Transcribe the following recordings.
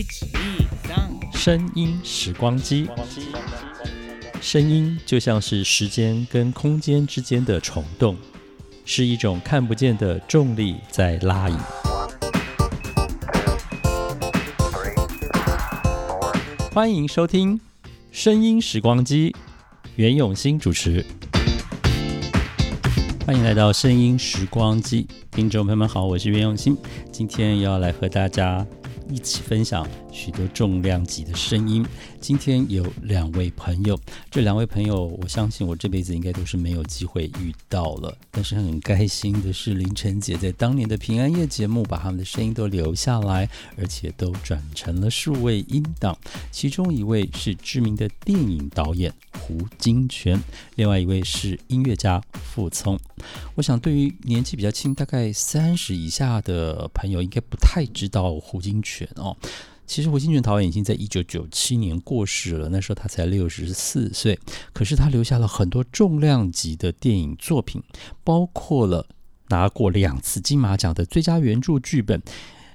一二三，声音时光机，声音就像是时间跟空间之间的虫洞，是一种看不见的重力在拉引。欢迎收听《声音时光机》，袁永新主持。欢迎来到《声音时光机》，听众朋友们好，我是袁永新，今天要来和大家一起分享。许多重量级的声音。今天有两位朋友，这两位朋友，我相信我这辈子应该都是没有机会遇到了。但是很开心的是，凌晨姐在当年的平安夜节目把他们的声音都留下来，而且都转成了数位音档。其中一位是知名的电影导演胡金铨，另外一位是音乐家傅聪。我想，对于年纪比较轻，大概三十以下的朋友，应该不太知道胡金铨哦。其实胡金铨导演已经在一九九七年过世了，那时候他才六十四岁。可是他留下了很多重量级的电影作品，包括了拿过两次金马奖的最佳原著剧本，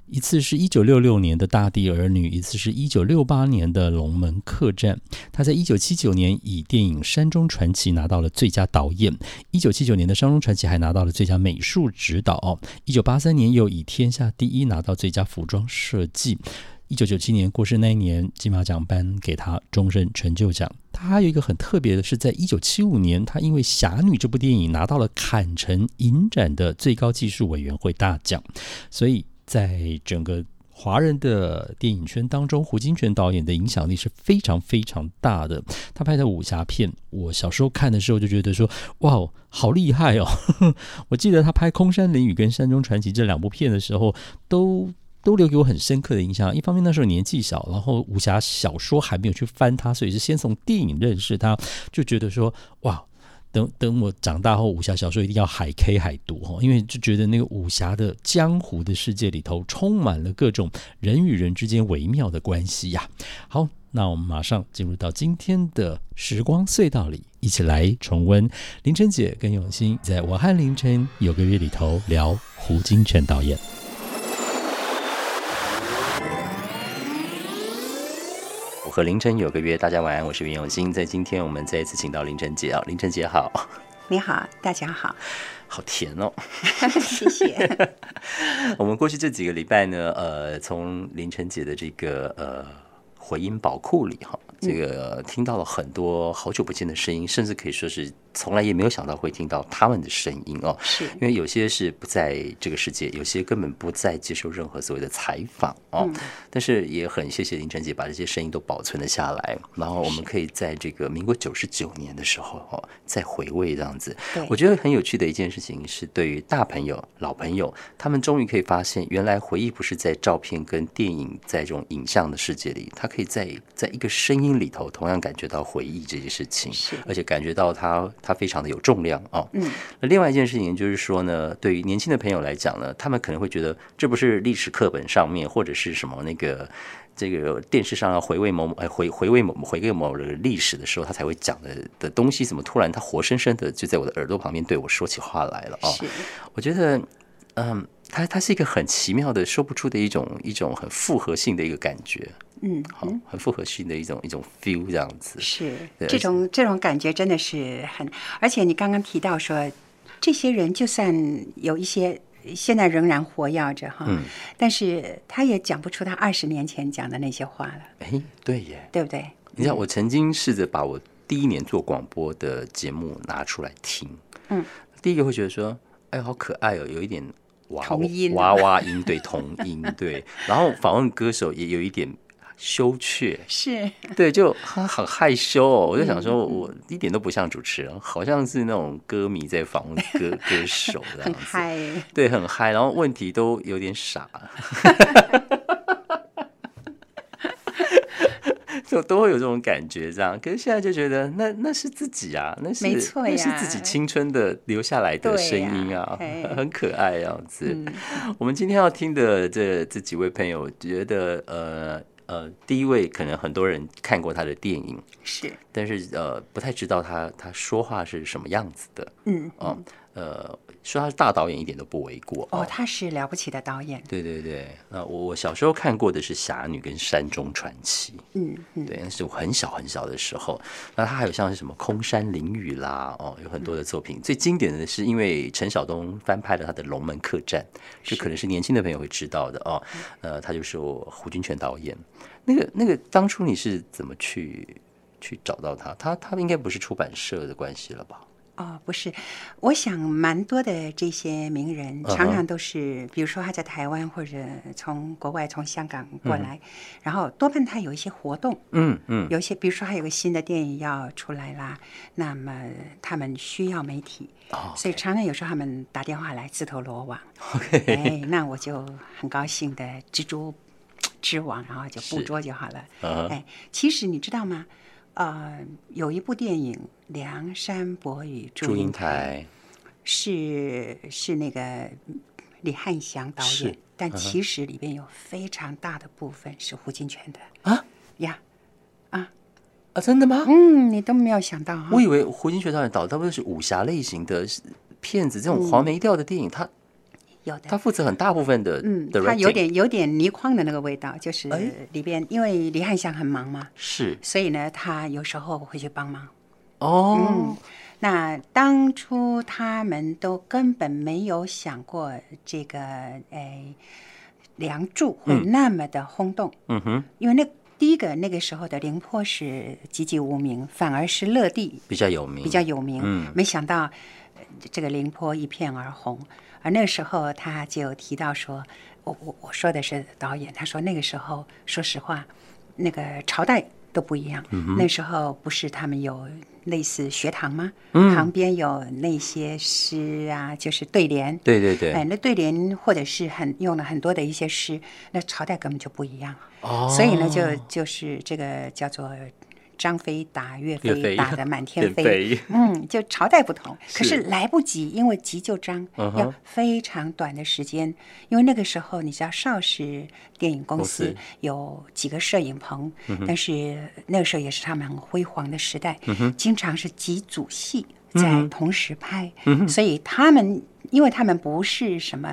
一次是一九六六年的《大地儿女》，一次是一九六八年的《龙门客栈》。他在一九七九年以电影《山中传奇》拿到了最佳导演，一九七九年的《山中传奇》还拿到了最佳美术指导。一九八三年又以《天下第一》拿到最佳服装设计。一九九七年过世那一年，金马奖颁给他终身成就奖。他还有一个很特别的是，在一九七五年，他因为《侠女》这部电影拿到了坎城影展的最高技术委员会大奖。所以在整个华人的电影圈当中，胡金铨导演的影响力是非常非常大的。他拍的武侠片，我小时候看的时候就觉得说，哇，好厉害哦！我记得他拍《空山灵雨》跟《山中传奇》这两部片的时候，都。都留给我很深刻的印象。一方面那时候年纪小，然后武侠小说还没有去翻它，所以是先从电影认识它，就觉得说哇，等等我长大后武侠小说一定要海 K 海读哈，因为就觉得那个武侠的江湖的世界里头充满了各种人与人之间微妙的关系呀。好，那我们马上进入到今天的时光隧道里，一起来重温林晨姐跟永新在我和凌晨有个月里头聊胡金铨导演。和凌晨有个约，大家晚安，我是袁永新。在今天，我们再一次请到凌晨姐啊，凌晨姐好，你好，大家好，好甜哦，谢谢。我们过去这几个礼拜呢，呃，从凌晨姐的这个呃回音宝库里哈，这个听到了很多好久不见的声音，甚至可以说是。从来也没有想到会听到他们的声音哦，是因为有些是不在这个世界，有些根本不再接受任何所谓的采访哦。但是也很谢谢林晨姐把这些声音都保存了下来，然后我们可以在这个民国九十九年的时候哦再回味这样子。我觉得很有趣的一件事情是，对于大朋友、老朋友，他们终于可以发现，原来回忆不是在照片跟电影在这种影像的世界里，他可以在在一个声音里头同样感觉到回忆这件事情，而且感觉到他。它非常的有重量啊。嗯，那另外一件事情就是说呢，对于年轻的朋友来讲呢，他们可能会觉得这不是历史课本上面或者是什么那个这个电视上要回味某哎回回味某回味某人历史的时候，他才会讲的的东西，怎么突然他活生生的就在我的耳朵旁边对我说起话来了啊？我觉得嗯，它它是一个很奇妙的说不出的一种一种很复合性的一个感觉。嗯，好，很复合性的一种一种 feel 这样子，是这种这种感觉真的是很，而且你刚刚提到说，这些人就算有一些现在仍然活跃着哈，嗯，但是他也讲不出他二十年前讲的那些话了。哎，对耶，对不对？你知道，我曾经试着把我第一年做广播的节目拿出来听，嗯，第一个会觉得说，哎，好可爱哦，有一点娃娃娃音，对，童音，对，然后访问歌手也有一点。羞怯。是。对，就他很害羞哦。我就想说，我一点都不像主持人，好像是那种歌迷在访问歌 歌手这样子，嗨，对，很嗨，然后问题都有点傻，就都会有这种感觉。这样，可是现在就觉得，那那是自己啊，那是那是自己青春的留下来的声音啊，很可爱样子。我们今天要听的这这几位朋友，觉得呃。呃，第一位可能很多人看过他的电影，是，但是呃，不太知道他他说话是什么样子的，嗯，哦，呃，说他是大导演一点都不为过哦，他是了不起的导演。对对对，那我我小时候看过的是《侠女》跟《山中传奇》，嗯嗯，对，那是我很小很小的时候。那他还有像是什么《空山灵雨》啦，哦，有很多的作品。最经典的是因为陈晓东翻拍了他的《龙门客栈》，这可能是年轻的朋友会知道的哦。呃，他就是胡军全导演。那个那个，当初你是怎么去去找到他？他他应该不是出版社的关系了吧？哦，不是，我想蛮多的这些名人常常都是，比如说他在台湾或者从国外从香港过来，然后多半他有一些活动，嗯嗯，有一些比如说还有个新的电影要出来啦，那么他们需要媒体，所以常常有时候他们打电话来自投罗网 哎，那我就很高兴的蜘蛛织网，然后就捕捉就好了，哎，其实你知道吗？呃，有一部电影《梁山伯与祝英台》，是是那个李汉祥导演，但其实里边有非常大的部分是胡金铨的啊呀啊啊！真的吗？嗯，你都没有想到，我以为胡金铨导演导大部分是武侠类型的片子，这种黄梅调的电影，他。有的，他负责很大部分的，嗯，他有点有点泥筐的那个味道，就是里边，因为李汉祥很忙嘛，是，所以呢，他有时候会去帮忙。哦，嗯，那当初他们都根本没有想过这个，哎，梁祝会那么的轰动。嗯哼，因为那第一个那个时候的凌波是籍籍无名，反而是乐地比较有名，比较有名。嗯，没想到这个凌波一片而红。而那个时候，他就提到说：“我我我说的是导演。他说那个时候，说实话，那个朝代都不一样。那时候不是他们有类似学堂吗？旁边有那些诗啊，就是对联。对对对。哎，那对联或者是很用了很多的一些诗，那朝代根本就不一样。哦。所以呢，就就是这个叫做。”张飞打岳飞，打得 满天飞。嗯，就朝代不同，可是来不及，因为急就章，要非常短的时间。因为那个时候，你知道邵氏电影公司有几个摄影棚，但是那个时候也是他们很辉煌的时代，经常是几组戏在同时拍，所以他们，因为他们不是什么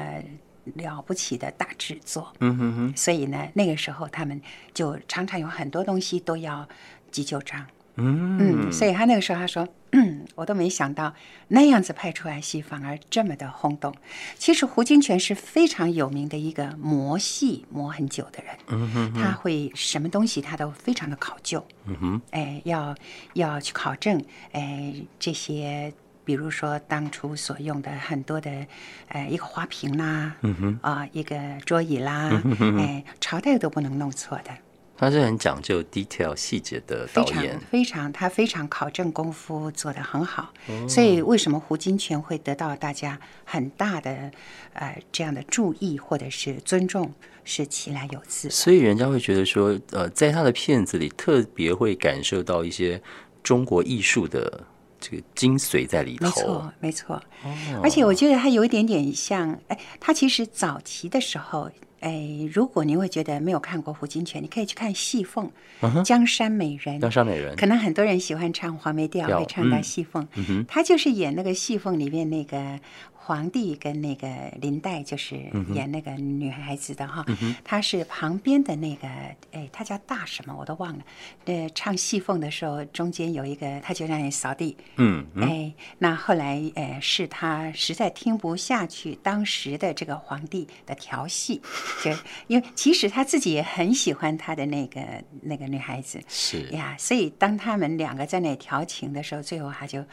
了不起的大制作，嗯哼哼，所以呢，那个时候他们就常常有很多东西都要。急救章，嗯，所以他那个时候他说，嗯，我都没想到那样子拍出来戏反而这么的轰动。其实胡金铨是非常有名的一个磨戏磨很久的人，嗯哼，他会什么东西他都非常的考究，嗯哼，哎，要要去考证，哎，这些比如说当初所用的很多的，呃，一个花瓶啦，嗯哼，啊，一个桌椅啦，嗯哼。哎，朝代都不能弄错的。他是很讲究 detail 细节的导演，非常他非常考证功夫做得很好，所以为什么胡金铨会得到大家很大的呃这样的注意或者是尊重，是其来有自。所以人家会觉得说，呃，在他的片子里特别会感受到一些中国艺术的这个精髓在里头。没错，没错。而且我觉得他有一点点像，哎，他其实早期的时候。哎，如果你会觉得没有看过胡金铨，你可以去看《戏凤》《江山美人》。江山美人，可能很多人喜欢唱黄梅调，会唱到《戏凤》。他就是演那个《戏凤》里面那个。皇帝跟那个林黛就是演那个女孩子的哈，她是旁边的那个，哎，她叫大什么我都忘了。呃，唱戏凤的时候，中间有一个，她就让人扫地。嗯，哎，那后来，呃，是他实在听不下去当时的这个皇帝的调戏，就 因为其实他自己也很喜欢他的那个那个女孩子。是呀，所以当他们两个在那调情的时候，最后他就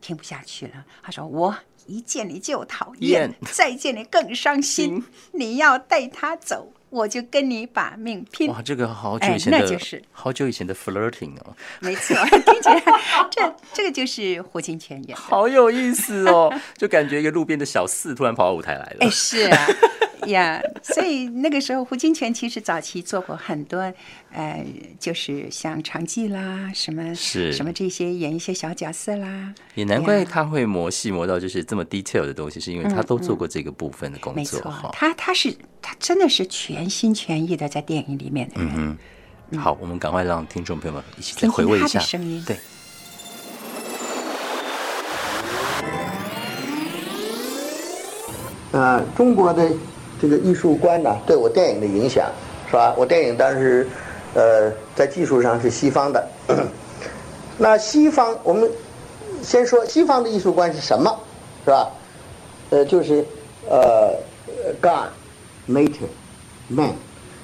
听不下去了。他说我。一见你就讨厌，再见你更伤心。你要带他走，我就跟你把命拼。哇，这个好久以前的，那就是好久以前的 flirting 哦。没错，听起来这 这个就是胡金铨演的，好有意思哦，就感觉一个路边的小四突然跑到舞台来了。哎，是啊。呀，所以那个时候胡金铨其实早期做过很多，呃，就是像长记啦，什么是什么这些演一些小角色啦，也难怪他会磨戏磨到就是这么 detail 的东西，是因为他都做过这个部分的工作。没错，他他是他真的是全心全意的在电影里面的人。好，我们赶快让听众朋友们一起再回味一下声音。对。呃，中国的这个艺术观呢，对我电影的影响是吧？我电影当时呃在技术上是西方的。那西方，我们先说西方的艺术观是什么，是吧？呃，就是呃，God、Nature、Man。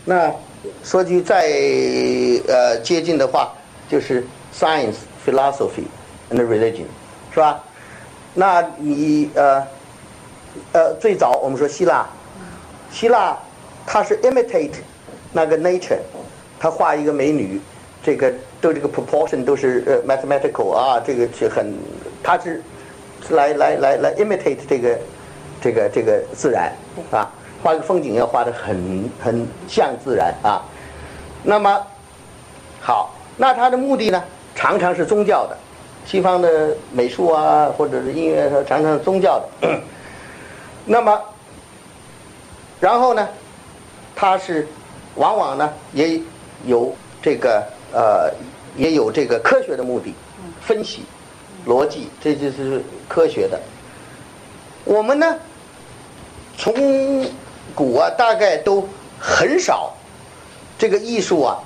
那说句再呃接近的话，就是 Science、Philosophy and Religion，是吧？那你呃呃最早我们说希腊，希腊它是 imitate 那个 Nature，他画一个美女，这个。都这个 proportion 都是呃 mathematical 啊，这个是很，它是来来来来 imitate 这个这个这个自然啊，画个风景要画的很很像自然啊。那么好，那它的目的呢，常常是宗教的，西方的美术啊或者是音乐常常是宗教的。那么然后呢，它是往往呢也有这个呃。也有这个科学的目的，分析、逻辑，这就是科学的。我们呢，从古啊，大概都很少这个艺术啊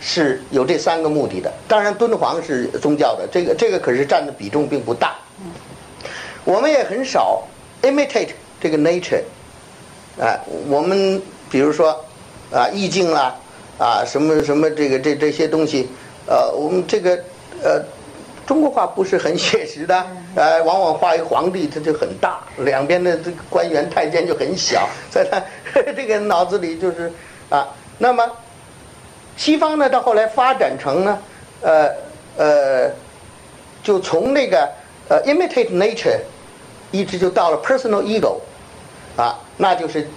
是有这三个目的的。当然，敦煌是宗教的，这个这个可是占的比重并不大。我们也很少 imitate 这个 nature，啊，我们比如说啊，意境啦，啊，什么什么这个这这些东西。呃，我们这个呃，中国画不是很写实的，呃，往往画一皇帝，他就很大，两边的这个官员太监就很小，在他 这个脑子里就是啊。那么西方呢，到后来发展成呢，呃呃，就从那个呃 imitate nature，一直就到了 personal ego，啊，那就是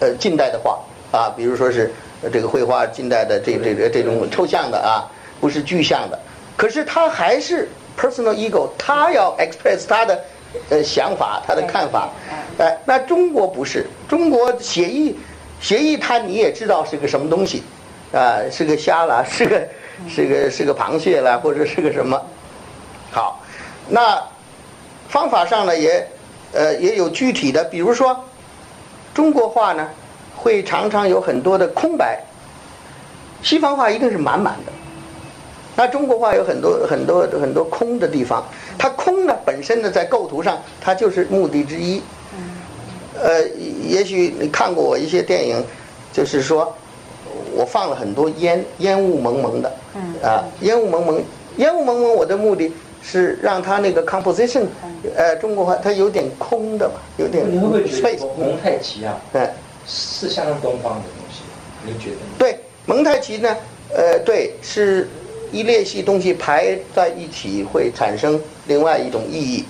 呃近代的画啊，比如说是这个绘画近代的这这个这种抽象的啊。不是具象的，可是他还是 personal ego，他要 express 他的呃想法，他的看法。哎，那中国不是，中国写意，写意它你也知道是个什么东西，啊，是个虾啦，是个是个是个螃蟹啦，或者是个什么。好，那方法上呢也呃也有具体的，比如说中国画呢会常常有很多的空白，西方画一定是满满的。那中国画有很多很多很多空的地方，它空呢本身呢在构图上它就是目的之一。呃，也许你看过我一些电影，就是说我放了很多烟烟雾蒙蒙的。啊，烟雾蒙蒙，烟雾蒙蒙，我的目的是让它那个 composition，呃，中国话它有点空的嘛，有点。你会不会觉得蒙太奇啊？嗯，是相当东方的东西，你觉得？对，蒙太奇呢，呃，对是。一列系东西排在一起会产生另外一种意义。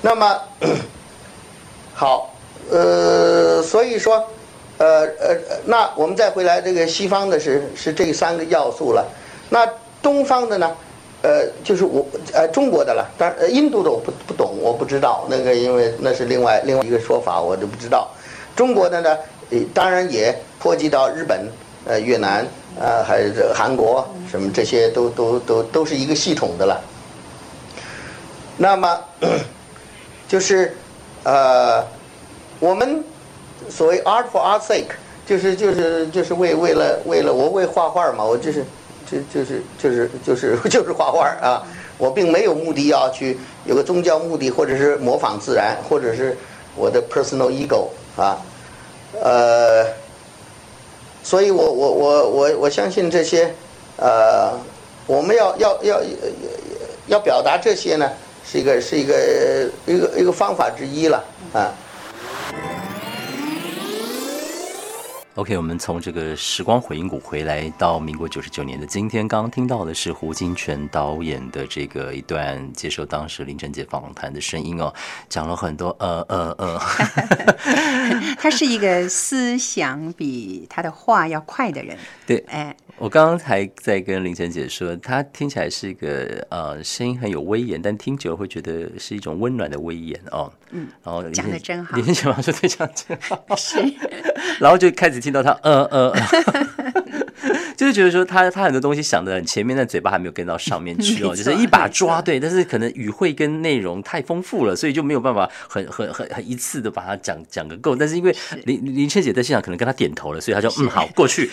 那么，好，呃，所以说，呃呃，那我们再回来，这个西方的是是这三个要素了。那东方的呢？呃，就是我呃中国的了。当然，印度的我不不懂，我不知道那个，因为那是另外另外一个说法，我就不知道。中国的呢，当然也波及到日本、呃越南。啊，还有这韩国什么这些都都都都是一个系统的了。那么 就是呃，我们所谓 art for art's sake，就是就是就是为为了为了我为画画嘛，我就是就就是就是就是 就是画画啊，我并没有目的要去有个宗教目的，或者是模仿自然，或者是我的 personal ego 啊，呃。所以，我我我我我相信这些，呃，我们要要要要表达这些呢，是一个是一个一个一个方法之一了啊。OK，我们从这个时光回音谷回来到民国九十九年的今天，刚刚听到的是胡金铨导演的这个一段接受当时林晨杰访谈的声音哦，讲了很多呃呃呃。他是一个思想比他的话要快的人。对，哎，我刚刚才在跟林晨姐说，他听起来是一个呃声音很有威严，但听久了会觉得是一种温暖的威严哦。嗯，然后讲的真好。林倩姐说对，讲真好。是，然后就开始听到他呃呃。就是觉得说他他很多东西想的很前面，但嘴巴还没有跟到上面去哦，就是一把抓对，但是可能语汇跟内容太丰富了，所以就没有办法很很很很一次的把它讲讲个够。但是因为林林倩姐在现场可能跟他点头了，所以他就嗯好过去。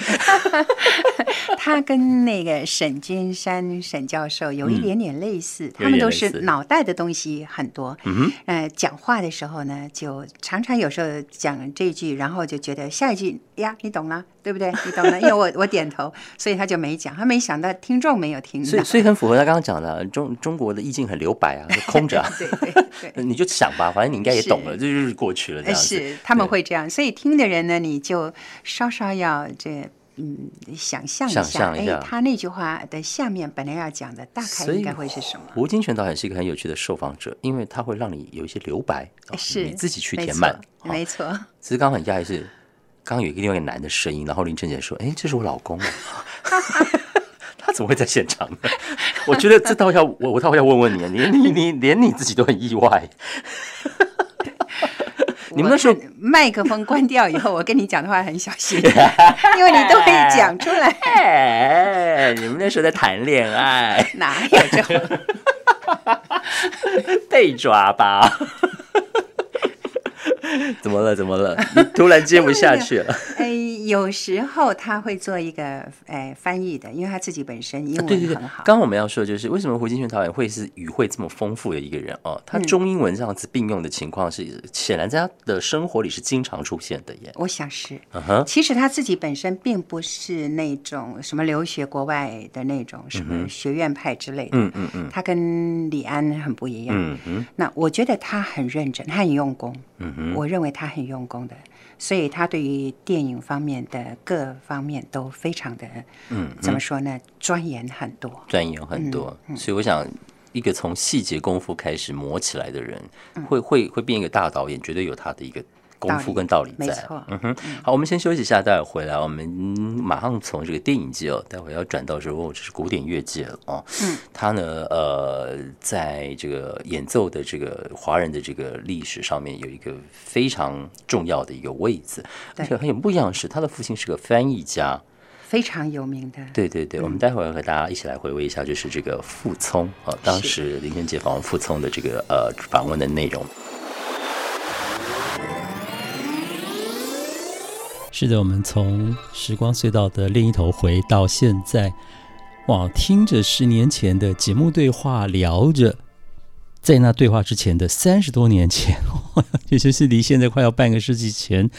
他跟那个沈金山沈教授有一点点类似，他们都是脑袋的东西很多。嗯呃，讲话的时候呢，就常常有时候讲这句，然后就觉得下一句呀，你懂了，对不对？你懂了，因为我我点头，所以他就没讲。他没想到听众没有听，所以所以很符合他刚刚讲的中中国的意境很留白啊，空着。对对 对，你就想吧，反正你应该也懂了，这就是过去了这样子。是他们会这样，所以听的人呢，你就稍稍要这。嗯，想象一下，哎，他那句话的下面本来要讲的大概应该会是什么？吴金泉导演是一个很有趣的受访者，因为他会让你有一些留白，是你自己去填满。没错，其实刚刚很讶异是，刚刚有一个另外一个男的声音，然后林晨姐说：“哎，这是我老公。”他怎么会在现场呢？我觉得这倒要我，我倒要问问你，连你你连你自己都很意外。你们那时候麦克风关掉以后，我跟你讲的话很小心，因为你都会讲出来。你们那时候在谈恋爱，哪有这？被抓吧。怎么了？怎么了？突然接不下去了。哎，有时候他会做一个哎翻译的，因为他自己本身英文很好。刚刚我们要说的就是，为什么胡金铨导演会是语汇这么丰富的一个人哦？他中英文这样子并用的情况是显然在他的生活里是经常出现的耶。我想是。嗯哼。其实他自己本身并不是那种什么留学国外的那种什么学院派之类的。嗯嗯嗯。他跟李安很不一样。嗯嗯。那我觉得他很认真，他很用功。我认为他很用功的，所以他对于电影方面的各方面都非常的，嗯，怎么说呢？钻研很多，钻研很多。所以我想，一个从细节功夫开始磨起来的人，会会会变一个大导演，绝对有他的一个。功夫跟道理在，嗯哼，好，我们先休息一下，待会回来，我们马上从这个电影界哦，待会要转到说哦，这是古典乐界了哦，嗯，他呢，呃，在这个演奏的这个华人的这个历史上面有一个非常重要的一个位置，而且很有不一样的是，他的父亲是个翻译家，非常有名的，对对对，我们待会儿和大家一起来回味一下，就是这个傅聪啊，当时林俊杰访问傅聪的这个呃访问的内容。是的，我们从时光隧道的另一头回到现在，哇，听着十年前的节目对话，聊着在那对话之前的三十多年前，也就是离现在快要半个世纪前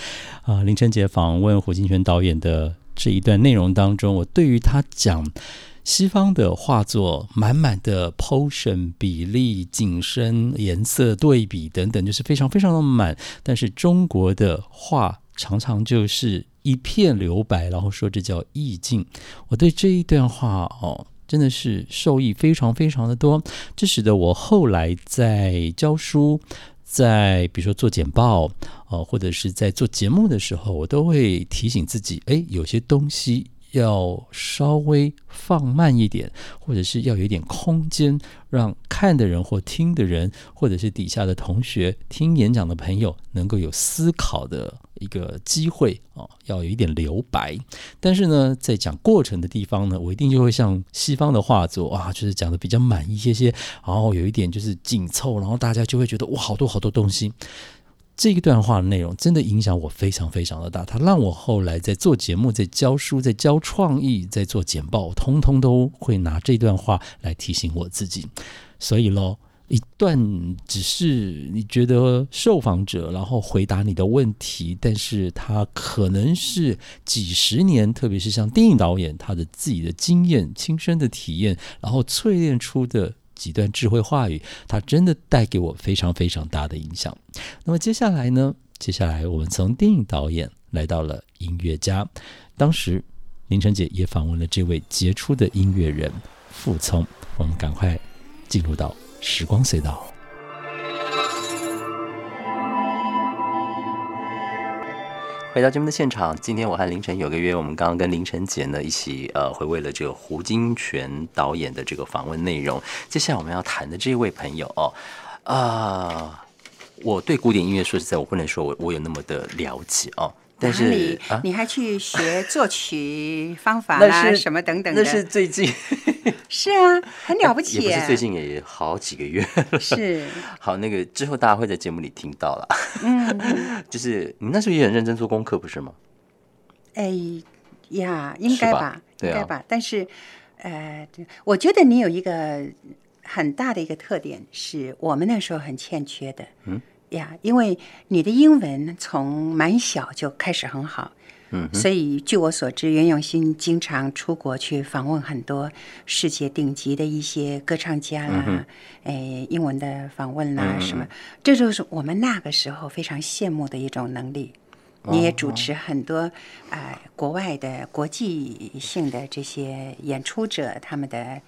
啊，林晨杰访问胡金铨导演的这一段内容当中，我对于他讲西方的画作满满的 potion 比例、景深、颜色对比等等，就是非常非常的满，但是中国的画。常常就是一片留白，然后说这叫意境。我对这一段话哦，真的是受益非常非常的多。这使得我后来在教书，在比如说做简报，呃，或者是在做节目的时候，我都会提醒自己：哎，有些东西。要稍微放慢一点，或者是要有一点空间，让看的人或听的人，或者是底下的同学听演讲的朋友，能够有思考的一个机会啊，要有一点留白。但是呢，在讲过程的地方呢，我一定就会像西方的画作啊，就是讲的比较满一些些，然后有一点就是紧凑，然后大家就会觉得哇，好多好多东西。这一段话的内容真的影响我非常非常的大，它让我后来在做节目、在教书、在教创意、在做简报，通通都会拿这段话来提醒我自己。所以咯，一段只是你觉得受访者然后回答你的问题，但是他可能是几十年，特别是像电影导演，他的自己的经验、亲身的体验，然后淬炼出的。几段智慧话语，它真的带给我非常非常大的影响。那么接下来呢？接下来我们从电影导演来到了音乐家。当时林晨姐也访问了这位杰出的音乐人傅聪。我们赶快进入到时光隧道。回到节目的现场，今天我和凌晨有个约，我们刚刚跟凌晨姐呢一起呃回味了这个胡金铨导演的这个访问内容。接下来我们要谈的这位朋友哦，啊，我对古典音乐说实在，我不能说我我有那么的了解哦。但是你你还去学作曲方法啦，什么等等的？那是最近。是啊，很了不起。也不是最近，也好几个月。是。好，那个之后大家会在节目里听到了。嗯。就是你那时候也很认真做功课，不是吗？哎呀，应该吧，应该吧。但是，呃，我觉得你有一个很大的一个特点，是我们那时候很欠缺的。嗯。呀，因为你的英文从蛮小就开始很好，嗯，所以据我所知，袁咏欣经常出国去访问很多世界顶级的一些歌唱家啦，哎，英文的访问啦什么，这就是我们那个时候非常羡慕的一种能力。你也主持很多啊国外的国际性的这些演出者他们的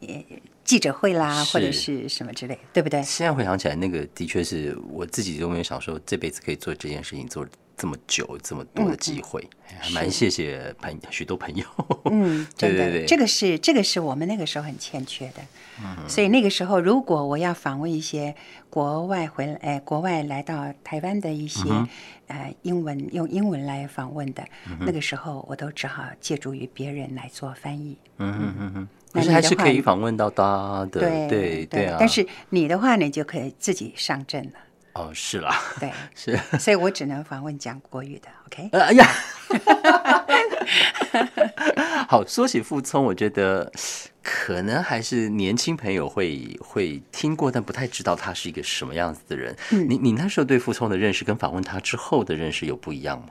呃。记者会啦，或者是什么之类，对不对？现在回想起来，那个的确是我自己都没有想说这辈子可以做这件事情，做这么久这么多的机会，还蛮谢谢朋许多朋友。嗯，对对对，这个是这个是我们那个时候很欠缺的。嗯，所以那个时候，如果我要访问一些国外回来，哎，国外来到台湾的一些呃英文用英文来访问的，那个时候我都只好借助于别人来做翻译。嗯嗯嗯嗯。可是还是可以访问到他的，对对啊。但是你的话，你就可以自己上阵了。哦，是啦，对，是。所以我只能访问讲国语的，OK？哎呀，好，说起傅聪，我觉得可能还是年轻朋友会会听过，但不太知道他是一个什么样子的人。你你那时候对傅聪的认识，跟访问他之后的认识有不一样吗？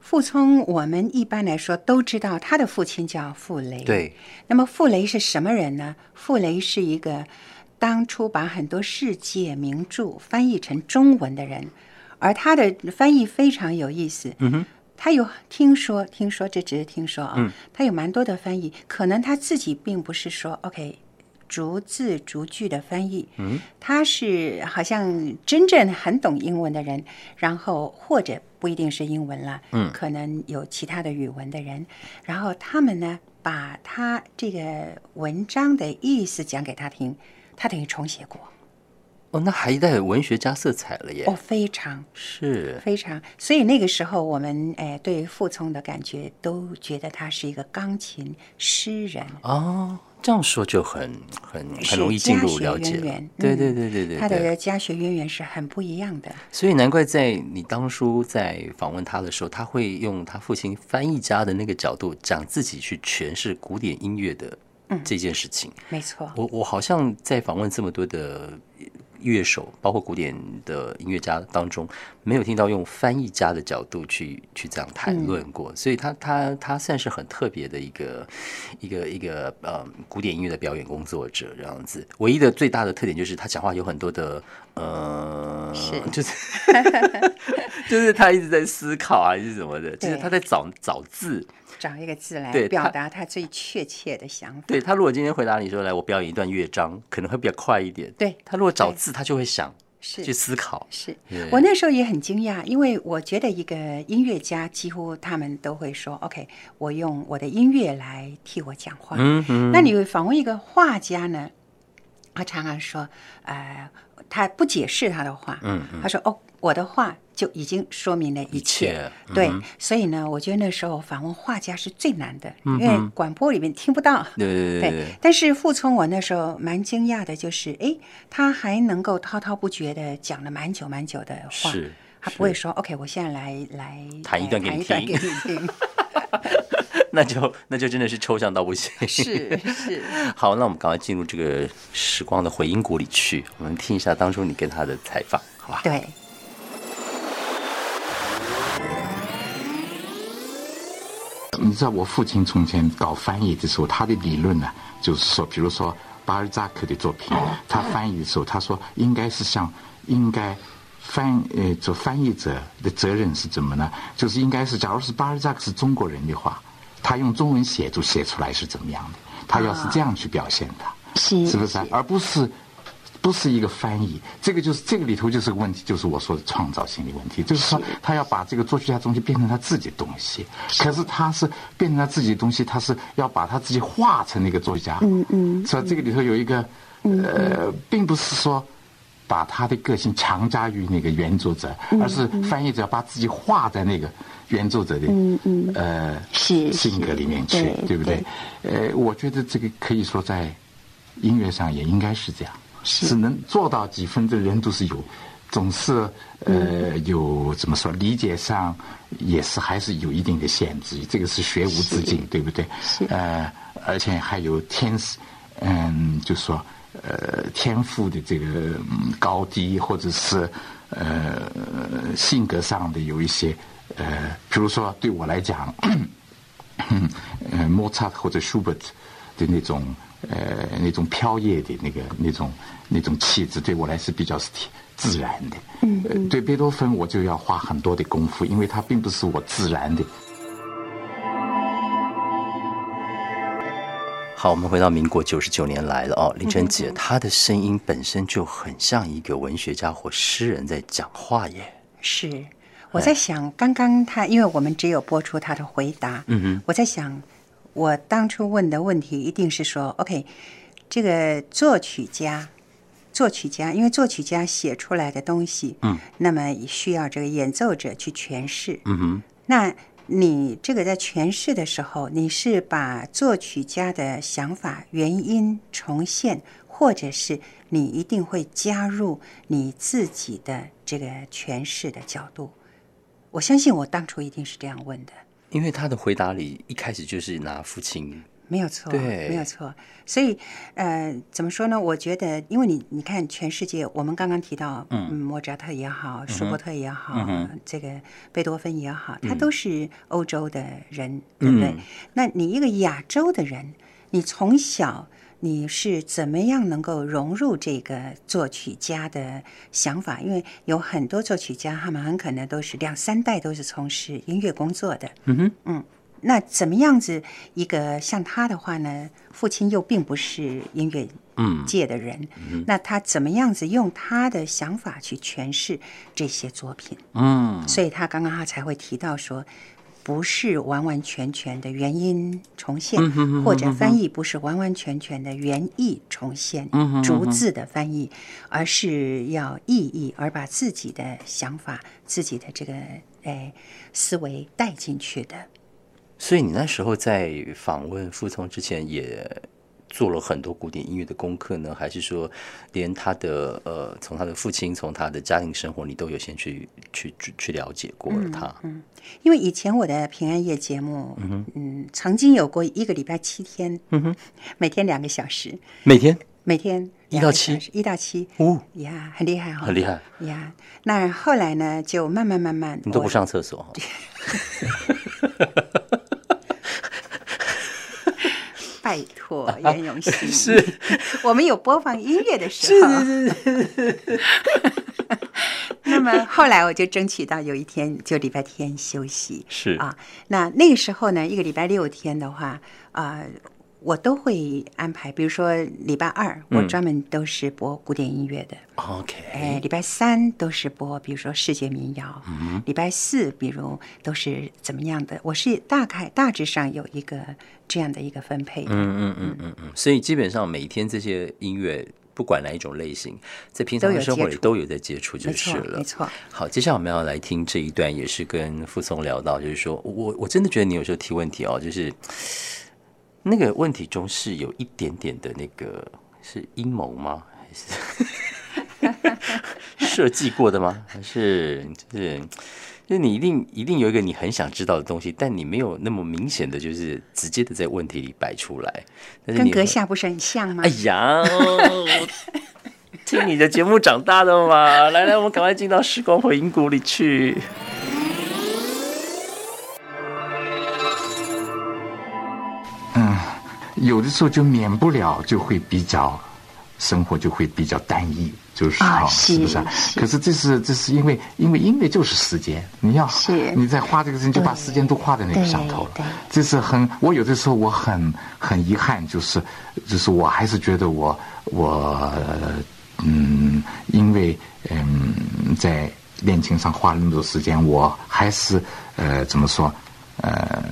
傅聪，我们一般来说都知道，他的父亲叫傅雷。对。那么傅雷是什么人呢？傅雷是一个当初把很多世界名著翻译成中文的人，而他的翻译非常有意思。嗯哼。他有听说，听说这只是听说啊。嗯。他有蛮多的翻译，可能他自己并不是说 OK。逐字逐句的翻译，嗯，他是好像真正很懂英文的人，然后或者不一定是英文了，嗯，可能有其他的语文的人，然后他们呢，把他这个文章的意思讲给他听，他等于重写过。哦，那还带文学家色彩了耶！哦，非常是，非常。所以那个时候，我们哎，对傅聪的感觉都觉得他是一个钢琴诗人哦。这样说就很很很容易进入了解，对对对对对，他的家学渊源是很不一样的，所以难怪在你当初在访问他的时候，他会用他父亲翻译家的那个角度讲自己去诠释古典音乐的这件事情。没错，我我好像在访问这么多的。乐手，包括古典的音乐家当中，没有听到用翻译家的角度去去这样谈论过，所以他他他算是很特别的一个一个一个呃古典音乐的表演工作者这样子。唯一的最大的特点就是他讲话有很多的呃，就是 就是他一直在思考还是什么的，就是他在找找字。找一个字来表达他最确切的想法。对他，如果今天回答你说：“来，我表演一段乐章，可能会比较快一点。”对他，如果找字，他就会想，是去思考。是我那时候也很惊讶，因为我觉得一个音乐家几乎他们都会说：“OK，我用我的音乐来替我讲话。”嗯嗯。那你访问一个画家呢？他常常说：“呃，他不解释他的话。”嗯嗯。他说：“哦。”我的话就已经说明了一切，对，所以呢，我觉得那时候访问画家是最难的，因为广播里面听不到。对对 对。但是傅聪，我那时候蛮惊讶的，就是哎，他还能够滔滔不绝的讲了蛮久蛮久的话，他不会说 OK，我现在来来弹一段给你听。那就那就真的是抽象到不行。是是。好，那我们赶快进入这个时光的回音谷里去，我们听一下当初你跟他的采访，好吧？对。你知道我父亲从前搞翻译的时候，他的理论呢，就是说，比如说巴尔扎克的作品，他翻译的时候，他说应该是像应该翻呃做翻译者的责任是怎么呢？就是应该是，假如是巴尔扎克是中国人的话，他用中文写就写出来是怎么样的？他要是这样去表现的，是是不是？而不是不是一个翻译，这个就是这个里头就是个问题，就是我说的创造性的问题，就是说他要把这个作曲家东西变成他自己的东西，可是他是变成他自己的东西，他是要把他自己化成那个作曲家，嗯嗯，所以这个里头有一个，呃，并不是说把他的个性强加于那个原作者，而是翻译者要把自己化在那个原作者的，嗯嗯，呃，性格里面去，对不对？呃，我觉得这个可以说在音乐上也应该是这样。只能做到几分的人都是有，总是呃有怎么说理解上也是还是有一定的限制，这个是学无止境，对不对？呃，而且还有天使，嗯，就说呃天赋的这个高低，或者是呃性格上的有一些呃，比如说对我来讲，呃莫扎特或者舒伯特的那种。呃，那种飘逸的那个、那种、那种气质，对我来说比较是自然的。嗯，对贝多芬，我就要花很多的功夫，因为他并不是我自然的。好，我们回到民国九十九年来了哦，林晨姐，她的声音本身就很像一个文学家或诗人在讲话耶。是，我在想，刚刚他，因为我们只有播出他的回答，嗯哼，我在想。我当初问的问题一定是说，OK，这个作曲家，作曲家，因为作曲家写出来的东西，嗯，那么需要这个演奏者去诠释，嗯哼。那你这个在诠释的时候，你是把作曲家的想法原因重现，或者是你一定会加入你自己的这个诠释的角度？我相信我当初一定是这样问的。因为他的回答里一开始就是拿父亲，没有错，对，没有错。所以，呃，怎么说呢？我觉得，因为你，你看，全世界，我们刚刚提到，嗯，莫扎特也好，舒伯特也好，这个贝多芬也好，他都是欧洲的人，对不对？那你一个亚洲的人，你从小。你是怎么样能够融入这个作曲家的想法？因为有很多作曲家，他们很可能都是两三代都是从事音乐工作的。嗯哼，嗯，那怎么样子一个像他的话呢？父亲又并不是音乐界的人，那他怎么样子用他的想法去诠释这些作品？嗯，所以他刚刚他才会提到说。不是完完全全的原因重现，或者翻译不是完完全全的原意重现，逐字的翻译，而是要意译，而把自己的想法、自己的这个诶思维带进去的。所以你那时候在访问傅聪之前也。做了很多古典音乐的功课呢，还是说连他的呃，从他的父亲，从他的家庭生活，你都有先去去去了解过了他？嗯，因为以前我的平安夜节目，嗯嗯，曾经有过一个礼拜七天，嗯哼，每天两个小时，每天？每天一到七，一到七，哦。呀，很厉害哈，很厉害。呀。那后来呢，就慢慢慢慢，你都不上厕所哈。拜托，袁咏熙，是 我们有播放音乐的时候。是是是。那么后来我就争取到有一天就礼拜天休息。是啊，那那个时候呢，一个礼拜六天的话啊。我都会安排，比如说礼拜二，我专门都是播古典音乐的。OK，哎，礼拜三都是播，比如说世界民谣。嗯，礼拜四，比如都是怎么样的？我是大概大致上有一个这样的一个分配。嗯嗯嗯嗯嗯。所以基本上每天这些音乐，不管哪一种类型，在平常的生活里都有在接触，就是了。没错。好，接下来我们要来听这一段，也是跟傅聪聊到，就是说我我真的觉得你有时候提问题哦，就是。那个问题中是有一点点的那个是阴谋吗？还 是设计过的吗？还是就是就是你一定一定有一个你很想知道的东西，但你没有那么明显的就是直接的在问题里摆出来。跟阁下不是很像吗？哎呀，听你的节目长大的嘛！来来，我们赶快进到时光回音谷里去。有的时候就免不了就会比较，生活就会比较单一，就是啊，是不是？可是这是这是因为因为音乐就是时间，你要你在花这个时间就把时间都花在那个上头了。这是很我有的时候我很很遗憾，就是就是我还是觉得我我嗯，因为嗯，在恋情上花了那么多时间，我还是呃，怎么说？呃，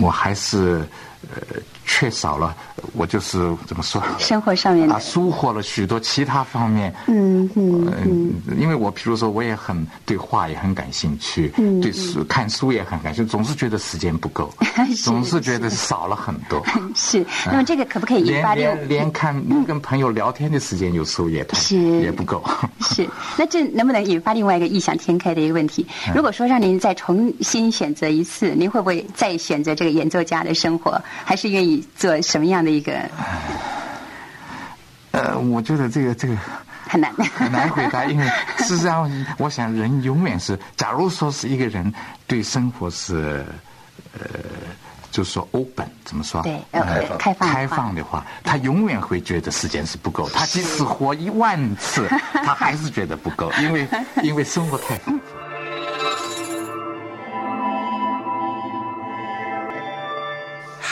我还是呃。缺少了，我就是怎么说？生活上面啊，收获了许多其他方面。嗯嗯嗯。因为我比如说，我也很对画也很感兴趣，对书看书也很感兴趣，总是觉得时间不够，总是觉得少了很多。是。那么这个可不可以引发连连看跟朋友聊天的时间有时候也是也不够。是。那这能不能引发另外一个异想天开的一个问题？如果说让您再重新选择一次，您会不会再选择这个演奏家的生活？还是愿意？做什么样的一个？呃，我觉得这个这个很难很难回答，因为 事实上，我想人永远是，假如说是一个人对生活是呃，就是说 open 怎么说？对，开放开放的话，他永远会觉得时间是不够。他即使活一万次，他还是觉得不够，因为因为生活太丰富。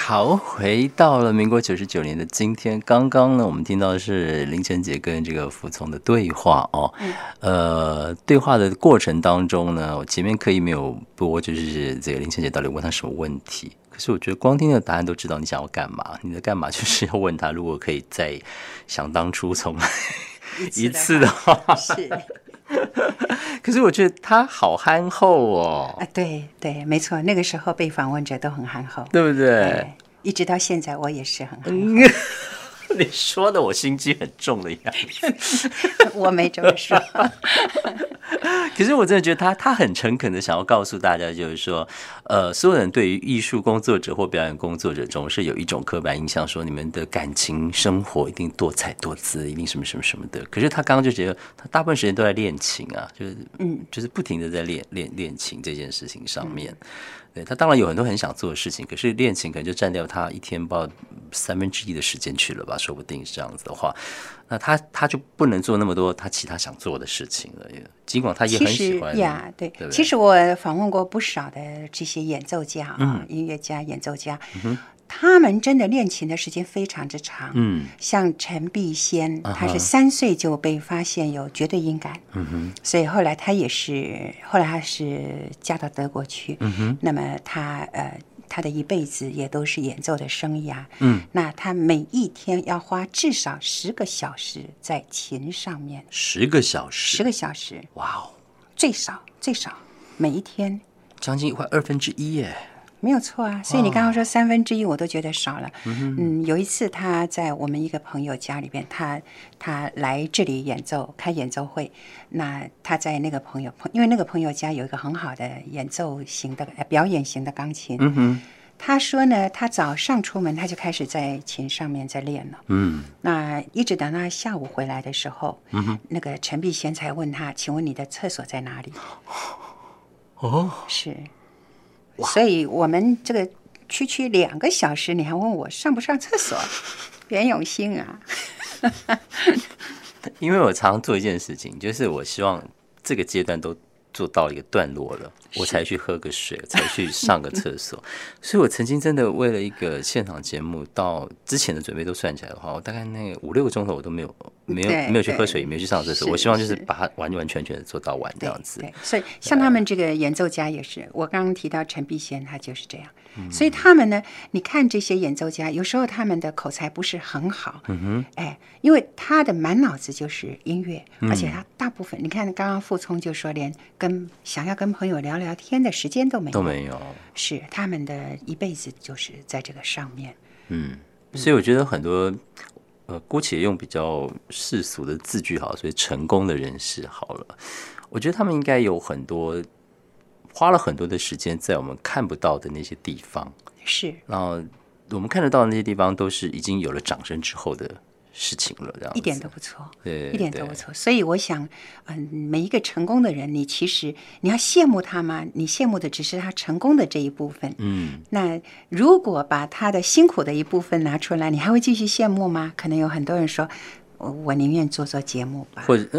好，回到了民国九十九年的今天。刚刚呢，我们听到的是林晨杰跟这个服从的对话哦。呃，对话的过程当中呢，我前面刻意没有播，就是这个林晨杰到底问他什么问题。可是我觉得光听的答案都知道你想要干嘛。你的干嘛就是要问他，如果可以再想当初重来 一次的话。是。可是我觉得他好憨厚哦。啊，对对，没错，那个时候被访问者都很憨厚，对不对？一直到现在，我也是很憨厚。你说的我心机很重的样子，我没这么说。可是我真的觉得他他很诚恳的想要告诉大家，就是说，呃，所有人对于艺术工作者或表演工作者总是有一种刻板印象，说你们的感情生活一定多彩多姿，一定什么什么什么的。可是他刚刚就觉得，他大部分时间都在练琴啊，就是嗯，就是不停的在练练练琴这件事情上面。对他当然有很多很想做的事情，可是练琴可能就占掉他一天不三分之一的时间去了吧，说不定是这样子的话，那他他就不能做那么多他其他想做的事情了。尽管他也很喜欢呀，对，其实我访问过不少的这些演奏家啊，音乐家、演奏家。他们真的练琴的时间非常之长，嗯，像陈碧仙，她是三岁就被发现有绝对音感，嗯哼，所以后来她也是，后来他是嫁到德国去，嗯哼，那么她呃，他的一辈子也都是演奏的生涯，嗯，那她每一天要花至少十个小时在琴上面，十个小时，十个小时，哇哦，最少最少每一天，将近快二分之一耶。没有错啊，所以你刚刚说三分之一，我都觉得少了。嗯，有一次他在我们一个朋友家里边，他他来这里演奏开演奏会，那他在那个朋友朋，因为那个朋友家有一个很好的演奏型的表演型的钢琴。嗯哼，他说呢，他早上出门他就开始在琴上面在练了。嗯，那一直等到下午回来的时候，嗯，那个陈碧贤才问他，请问你的厕所在哪里？哦，是。所以我们这个区区两个小时，你还问我上不上厕所？袁永新啊！因为我常做一件事情，就是我希望这个阶段都。做到一个段落了，我才去喝个水，才去上个厕所。所以我曾经真的为了一个现场节目，到之前的准备都算起来的话，我大概那五六个钟头我都没有没有没有去喝水，也没有去上厕所。我希望就是把它完完全全的做到完这样子。所以像他们这个演奏家也是，我刚刚提到陈碧贤，他就是这样。所以他们呢，你看这些演奏家，有时候他们的口才不是很好，嗯哼，哎，因为他的满脑子就是音乐，而且他大部分，你看刚刚傅聪就说连跟跟想要跟朋友聊聊天的时间都没有，都没有，是他们的一辈子就是在这个上面。嗯，所以我觉得很多，呃，姑且用比较世俗的字句好，所以成功的人士好了，我觉得他们应该有很多花了很多的时间在我们看不到的那些地方，是，然后我们看得到的那些地方都是已经有了掌声之后的。事情了，这样一点都不错，对，一点都不错。所以我想，嗯，每一个成功的人，你其实你要羡慕他吗？你羡慕的只是他成功的这一部分。嗯，那如果把他的辛苦的一部分拿出来，你还会继续羡慕吗？可能有很多人说，我我宁愿做做节目吧。或者，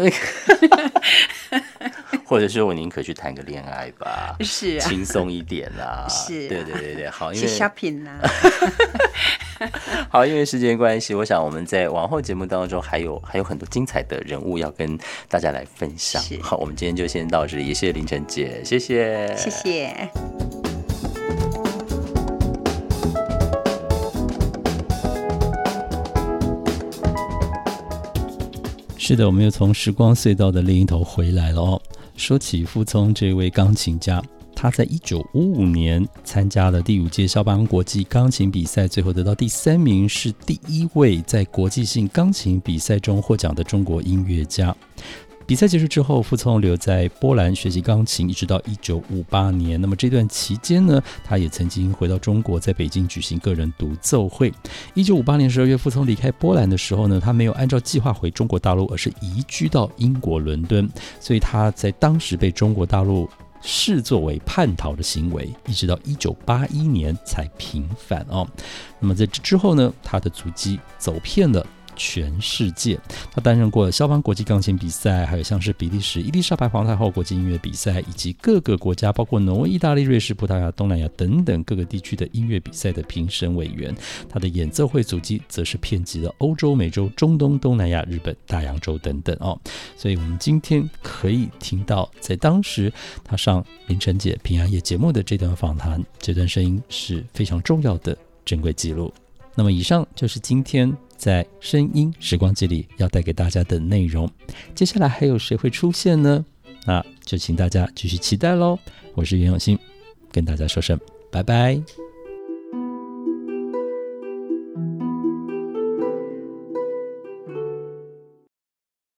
或者是我宁可去谈个恋爱吧，是啊轻松一点啦。是，对对对对，好，去 shopping 啊。好，因为时间关系，我想我们在往后节目当中还有还有很多精彩的人物要跟大家来分享。好，我们今天就先到这里，谢谢凌晨姐，谢谢，谢谢。是的，我们又从时光隧道的另一头回来了哦。说起傅聪这位钢琴家。他在一九五五年参加了第五届肖邦国际钢琴比赛，最后得到第三名，是第一位在国际性钢琴比赛中获奖的中国音乐家。比赛结束之后，傅聪留在波兰学习钢琴，一直到一九五八年。那么这段期间呢，他也曾经回到中国，在北京举行个人独奏会。一九五八年十二月，傅聪离开波兰的时候呢，他没有按照计划回中国大陆，而是移居到英国伦敦，所以他在当时被中国大陆。视作为叛逃的行为，一直到一九八一年才平反哦。那么在这之后呢，他的足迹走遍了。全世界，他担任过肖邦国际钢琴比赛，还有像是比利时伊丽莎白皇太后国际音乐比赛，以及各个国家，包括挪威、意大利、瑞士、葡萄牙、东南亚等等各个地区的音乐比赛的评审委员。他的演奏会足迹则是遍及了欧洲、美洲、中东、东南亚、日本、大洋洲等等哦。所以，我们今天可以听到，在当时他上凌晨姐平安夜节目的这段访谈，这段声音是非常重要的珍贵记录。那么，以上就是今天。在声音时光机里要带给大家的内容，接下来还有谁会出现呢？那就请大家继续期待喽！我是袁永新，跟大家说声拜拜。